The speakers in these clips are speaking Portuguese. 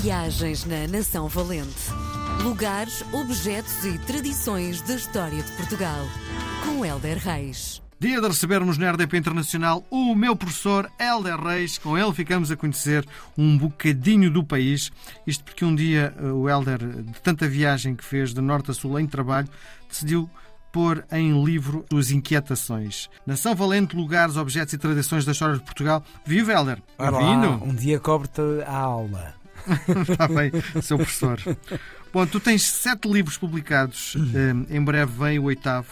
Viagens na Nação Valente. Lugares, objetos e tradições da história de Portugal. Com Helder Reis. Dia de recebermos na RDP Internacional o meu professor Helder Reis. Com ele ficamos a conhecer um bocadinho do país. Isto porque um dia eh, o Helder, de tanta viagem que fez de norte a sul em trabalho, decidiu pôr em livro suas inquietações. Nação Valente, lugares, objetos e tradições da história de Portugal. Viva, Helder! Bem-vindo! Um dia cobre-te a aula. Está bem, seu professor. Bom, tu tens sete livros publicados. Eh, em breve vem o oitavo.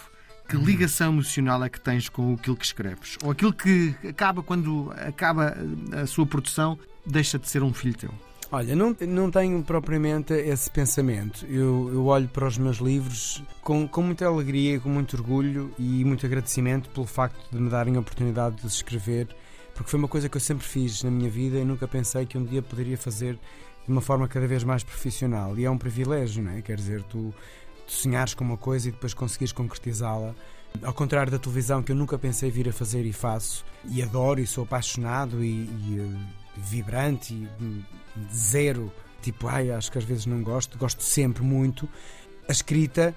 Que ligação emocional é que tens com aquilo que escreves? Ou aquilo que acaba quando acaba a sua produção, deixa de ser um filho teu? Olha, não, não tenho propriamente esse pensamento. Eu, eu olho para os meus livros com, com muita alegria, com muito orgulho e muito agradecimento pelo facto de me darem a oportunidade de escrever, porque foi uma coisa que eu sempre fiz na minha vida e nunca pensei que um dia poderia fazer de uma forma cada vez mais profissional. E é um privilégio, não é? Quer dizer, tu, tu sonhares com uma coisa e depois conseguires concretizá-la. Ao contrário da televisão, que eu nunca pensei vir a fazer e faço, e adoro e sou apaixonado e, e uh, vibrante, e zero, tipo, ai, acho que às vezes não gosto, gosto sempre muito. A escrita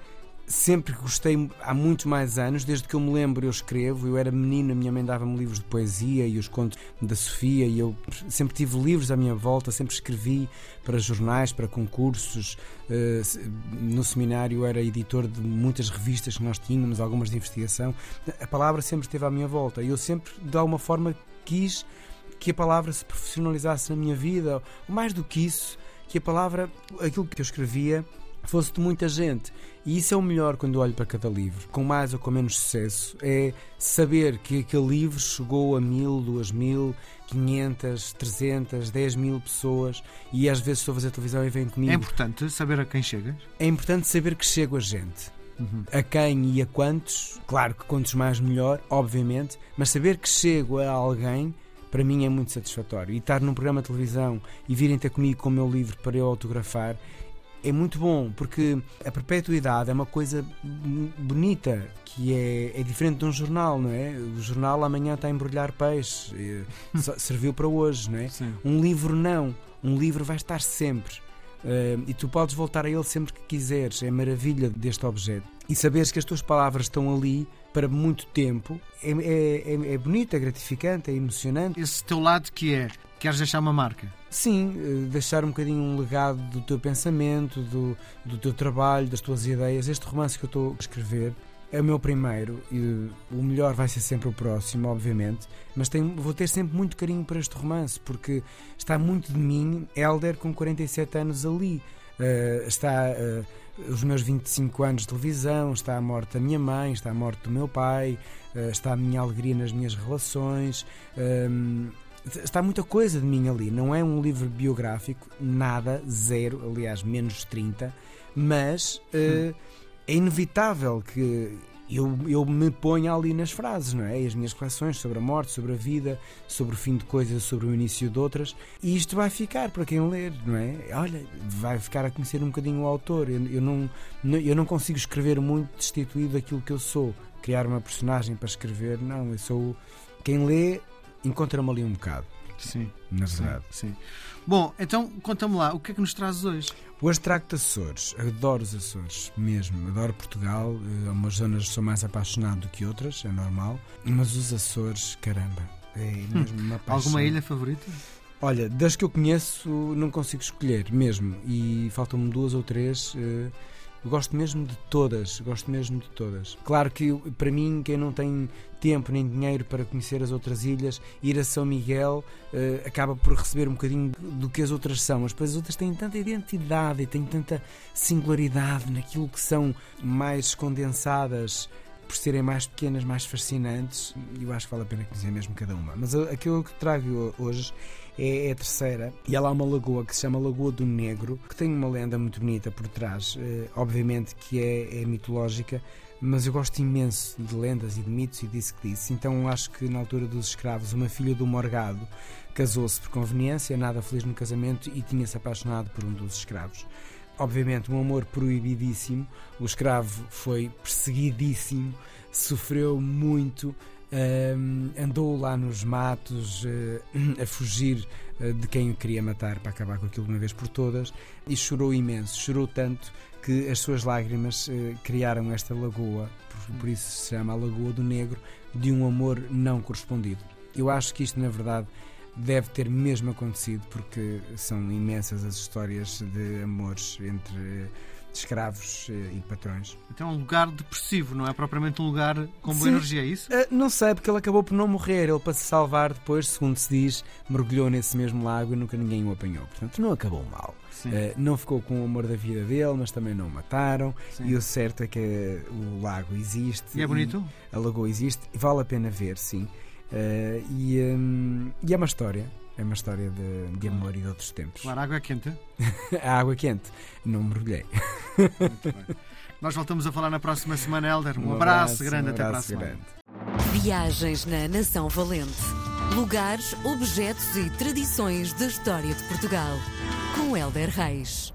sempre gostei há muito mais anos, desde que eu me lembro eu escrevo, eu era menino, a minha mãe dava-me livros de poesia e os contos da Sofia e eu sempre tive livros à minha volta, sempre escrevi para jornais, para concursos, eh, no seminário era editor de muitas revistas que nós tínhamos, algumas de investigação, a palavra sempre esteve à minha volta e eu sempre de alguma forma quis que a palavra se profissionalizasse na minha vida, mais do que isso, que a palavra, aquilo que eu escrevia fosse de muita gente. E isso é o melhor quando olho para cada livro, com mais ou com menos sucesso, é saber que aquele livro chegou a mil, duas mil, quinhentas, trezentas, dez mil pessoas e às vezes estou a fazer televisão e vem comigo. É importante saber a quem chegas? É importante saber que chego a gente. Uhum. A quem e a quantos, claro que quantos mais melhor, obviamente, mas saber que chego a alguém para mim é muito satisfatório. E estar num programa de televisão e virem ter comigo com o meu livro para eu autografar é muito bom, porque a perpetuidade é uma coisa bonita, que é, é diferente de um jornal, não é? O jornal amanhã está a embrulhar peixe, serviu para hoje, não é? Sim. Um livro não, um livro vai estar sempre. Uh, e tu podes voltar a ele sempre que quiseres, é a maravilha deste objeto. E saberes que as tuas palavras estão ali para muito tempo é, é, é, é bonito, é gratificante, é emocionante. Esse teu lado que é, queres deixar uma marca? Sim, eh, deixar um bocadinho um legado do teu pensamento, do, do teu trabalho, das tuas ideias. Este romance que eu estou a escrever é o meu primeiro e o melhor vai ser sempre o próximo, obviamente. Mas tenho, vou ter sempre muito carinho para este romance porque está muito de mim, Elder, com 47 anos ali. Uh, está uh, os meus 25 anos de televisão, está a morte da minha mãe, está a morte do meu pai, uh, está a minha alegria nas minhas relações. Ehm, está muita coisa de mim ali. Não é um livro biográfico, nada, zero, aliás, menos 30, mas uh, é inevitável que eu, eu me ponha ali nas frases, não é? E as minhas reflexões sobre a morte, sobre a vida, sobre o fim de coisas, sobre o início de outras. E isto vai ficar para quem ler, não é? Olha, vai ficar a conhecer um bocadinho o autor. Eu, eu não, eu não consigo escrever muito destituído daquilo que eu sou. Criar uma personagem para escrever, não. Eu sou. Quem lê encontra-me ali um bocado. Sim. Na verdade. Sim, sim. Bom, então conta-me lá, o que é que nos trazes hoje? Hoje trago-te Açores. Adoro os Açores, mesmo. Adoro Portugal. Eh, umas zonas sou mais apaixonado do que outras, é normal. Mas os Açores, caramba, é mesmo uma paixão. Alguma ilha favorita? Olha, das que eu conheço, não consigo escolher, mesmo. E faltam-me duas ou três. Uh, gosto mesmo de todas, gosto mesmo de todas. Claro que para mim, quem não tem tempo nem dinheiro para conhecer as outras ilhas, ir a São Miguel uh, acaba por receber um bocadinho do que as outras são, mas depois as outras têm tanta identidade e têm tanta singularidade naquilo que são mais condensadas por serem mais pequenas, mais fascinantes, e eu acho que vale a pena conhecer mesmo cada uma. Mas aquilo que trago hoje é, é, a terceira, e ela há uma lagoa que se chama Lagoa do Negro, que tem uma lenda muito bonita por trás, eh, obviamente que é, é mitológica, mas eu gosto imenso de lendas e de mitos e disse que disse. Então acho que na altura dos escravos, uma filha do Morgado casou-se por conveniência, nada feliz no casamento e tinha-se apaixonado por um dos escravos. Obviamente, um amor proibidíssimo. O escravo foi perseguidíssimo, sofreu muito, andou lá nos matos uh, a fugir eh, de quem o queria matar para acabar com aquilo de uma vez por todas e chorou imenso, chorou tanto que as suas lágrimas eh, criaram esta lagoa, por, por isso se chama a Lagoa do Negro, de um amor não correspondido. Eu acho que isto, na verdade, deve ter mesmo acontecido, porque são imensas as histórias de amores entre escravos eh, e patrões. Então é um lugar depressivo, não é propriamente um lugar com boa Sim. energia, é isso? Uh, não sei, porque ele acabou por não morrer. Ele, para se salvar depois, segundo se diz, mergulhou nesse mesmo lago e nunca ninguém o apanhou. Portanto, não acabou mal. Uh, não ficou com o amor da vida dele, mas também não o mataram. Sim. E o certo é que o lago existe. E é bonito? A lagoa existe. e Vale a pena ver, sim. Uh, e, um, e é uma história. É uma história de, de amor e de outros tempos. Claro, a água é quente. a água quente. Não mergulhei. Muito bem. Nós voltamos a falar na próxima semana, Helder. Um, abraço, grande, um até para a abraço semana. grande. Viagens na Nação Valente. Lugares, objetos e tradições da história de Portugal. Com Helder Reis.